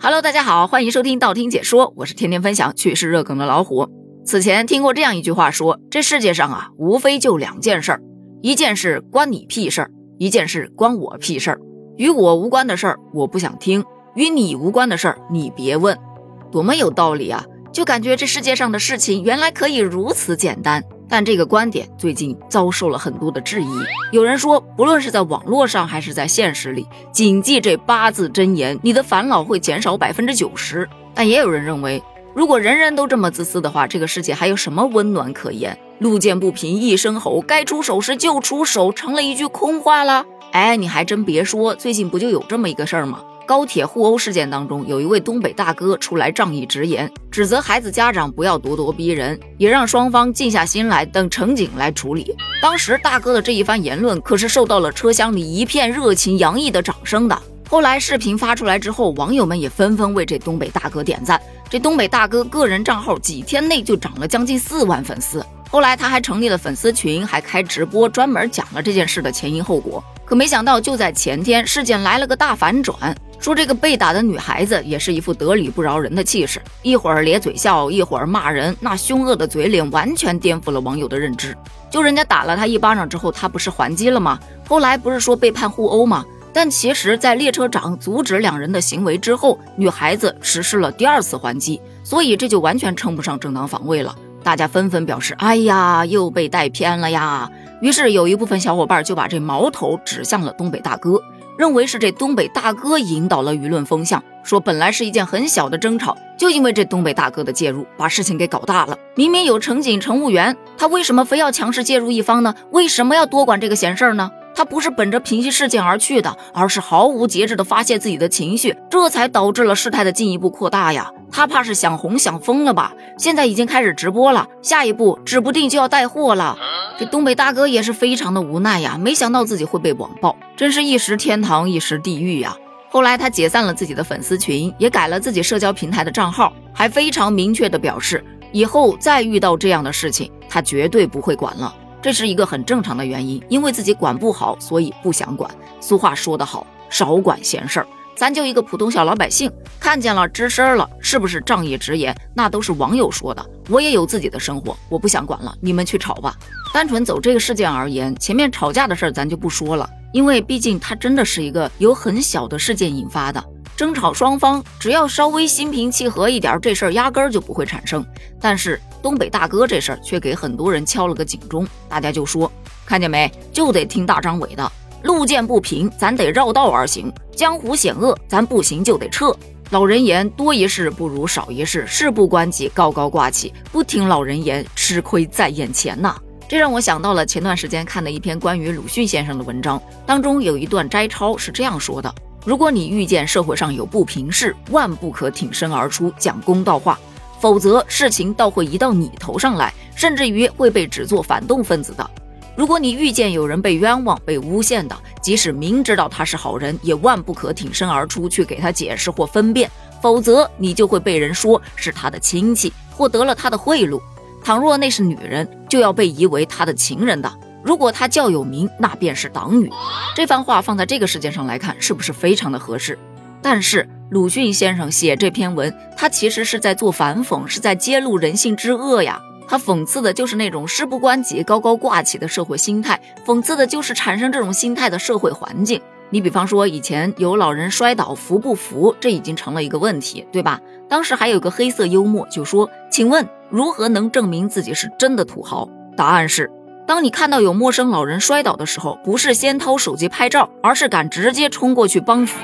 Hello，大家好，欢迎收听道听解说，我是天天分享趣事热梗的老虎。此前听过这样一句话说，这世界上啊，无非就两件事儿，一件事关你屁事儿，一件事关我屁事儿。与我无关的事儿我不想听，与你无关的事儿你别问。多么有道理啊！就感觉这世界上的事情原来可以如此简单。但这个观点最近遭受了很多的质疑。有人说，不论是在网络上还是在现实里，谨记这八字真言，你的烦恼会减少百分之九十。但也有人认为，如果人人都这么自私的话，这个世界还有什么温暖可言？路见不平一声吼，该出手时就出手，成了一句空话了。哎，你还真别说，最近不就有这么一个事儿吗？高铁互殴事件当中，有一位东北大哥出来仗义直言，指责孩子家长不要咄咄逼人，也让双方静下心来等乘警来处理。当时大哥的这一番言论可是受到了车厢里一片热情洋溢的掌声的。后来视频发出来之后，网友们也纷纷为这东北大哥点赞。这东北大哥个人账号几天内就涨了将近四万粉丝。后来他还成立了粉丝群，还开直播专门讲了这件事的前因后果。可没想到，就在前天，事件来了个大反转。说这个被打的女孩子也是一副得理不饶人的气势，一会儿咧嘴笑，一会儿骂人，那凶恶的嘴脸完全颠覆了网友的认知。就人家打了他一巴掌之后，他不是还击了吗？后来不是说被判互殴吗？但其实，在列车长阻止两人的行为之后，女孩子实施了第二次还击，所以这就完全称不上正当防卫了。大家纷纷表示：“哎呀，又被带偏了呀！”于是有一部分小伙伴就把这矛头指向了东北大哥。认为是这东北大哥引导了舆论风向，说本来是一件很小的争吵，就因为这东北大哥的介入，把事情给搞大了。明明有乘警乘务员，他为什么非要强势介入一方呢？为什么要多管这个闲事儿呢？他不是本着平息事件而去的，而是毫无节制的发泄自己的情绪，这才导致了事态的进一步扩大呀。他怕是想红想疯了吧？现在已经开始直播了，下一步指不定就要带货了。这东北大哥也是非常的无奈呀，没想到自己会被网暴，真是一时天堂一时地狱呀。后来他解散了自己的粉丝群，也改了自己社交平台的账号，还非常明确的表示，以后再遇到这样的事情，他绝对不会管了。这是一个很正常的原因，因为自己管不好，所以不想管。俗话说得好，少管闲事儿。咱就一个普通小老百姓，看见了吱声了，是不是仗义直言？那都是网友说的。我也有自己的生活，我不想管了，你们去吵吧。单纯走这个事件而言，前面吵架的事儿咱就不说了，因为毕竟它真的是一个由很小的事件引发的争吵，双方只要稍微心平气和一点，这事儿压根儿就不会产生。但是东北大哥这事儿却给很多人敲了个警钟，大家就说，看见没，就得听大张伟的。路见不平，咱得绕道而行；江湖险恶，咱不行就得撤。老人言，多一事不如少一事，事不关己高高挂起，不听老人言，吃亏在眼前呐。这让我想到了前段时间看的一篇关于鲁迅先生的文章，当中有一段摘抄是这样说的：如果你遇见社会上有不平事，万不可挺身而出讲公道话，否则事情倒会移到你头上来，甚至于会被指作反动分子的。如果你遇见有人被冤枉、被诬陷的，即使明知道他是好人，也万不可挺身而出去给他解释或分辨，否则你就会被人说是他的亲戚，获得了他的贿赂。倘若那是女人，就要被疑为他的情人的。如果他较有名，那便是党羽。这番话放在这个事件上来看，是不是非常的合适？但是鲁迅先生写这篇文，他其实是在做反讽，是在揭露人性之恶呀。他讽刺的就是那种事不关己、高高挂起的社会心态，讽刺的就是产生这种心态的社会环境。你比方说，以前有老人摔倒扶不扶，这已经成了一个问题，对吧？当时还有个黑色幽默，就说：“请问如何能证明自己是真的土豪？”答案是：当你看到有陌生老人摔倒的时候，不是先掏手机拍照，而是敢直接冲过去帮扶。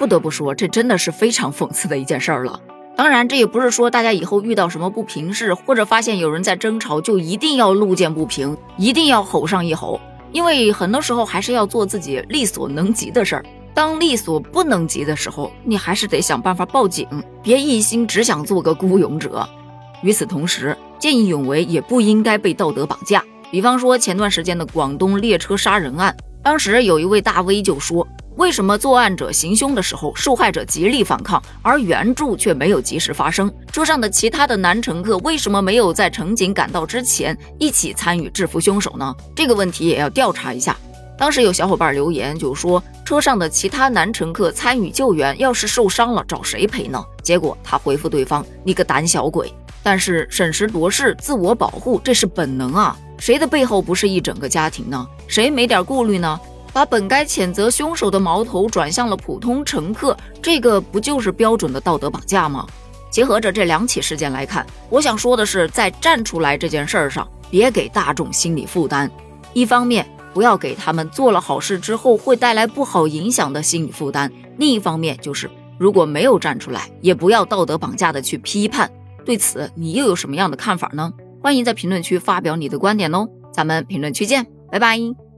不得不说，这真的是非常讽刺的一件事儿了。当然，这也不是说大家以后遇到什么不平事，或者发现有人在争吵，就一定要路见不平，一定要吼上一吼。因为很多时候还是要做自己力所能及的事儿。当力所不能及的时候，你还是得想办法报警，别一心只想做个孤勇者。与此同时，见义勇为也不应该被道德绑架。比方说前段时间的广东列车杀人案，当时有一位大 V 就说。为什么作案者行凶的时候，受害者极力反抗，而援助却没有及时发生？车上的其他的男乘客为什么没有在乘警赶到之前一起参与制服凶手呢？这个问题也要调查一下。当时有小伙伴留言就说，车上的其他男乘客参与救援，要是受伤了找谁赔呢？结果他回复对方：“你个胆小鬼！”但是审时度势、自我保护，这是本能啊！谁的背后不是一整个家庭呢？谁没点顾虑呢？把本该谴责凶手的矛头转向了普通乘客，这个不就是标准的道德绑架吗？结合着这两起事件来看，我想说的是，在站出来这件事儿上，别给大众心理负担。一方面，不要给他们做了好事之后会带来不好影响的心理负担；另一方面，就是如果没有站出来，也不要道德绑架的去批判。对此，你又有什么样的看法呢？欢迎在评论区发表你的观点哦！咱们评论区见，拜拜。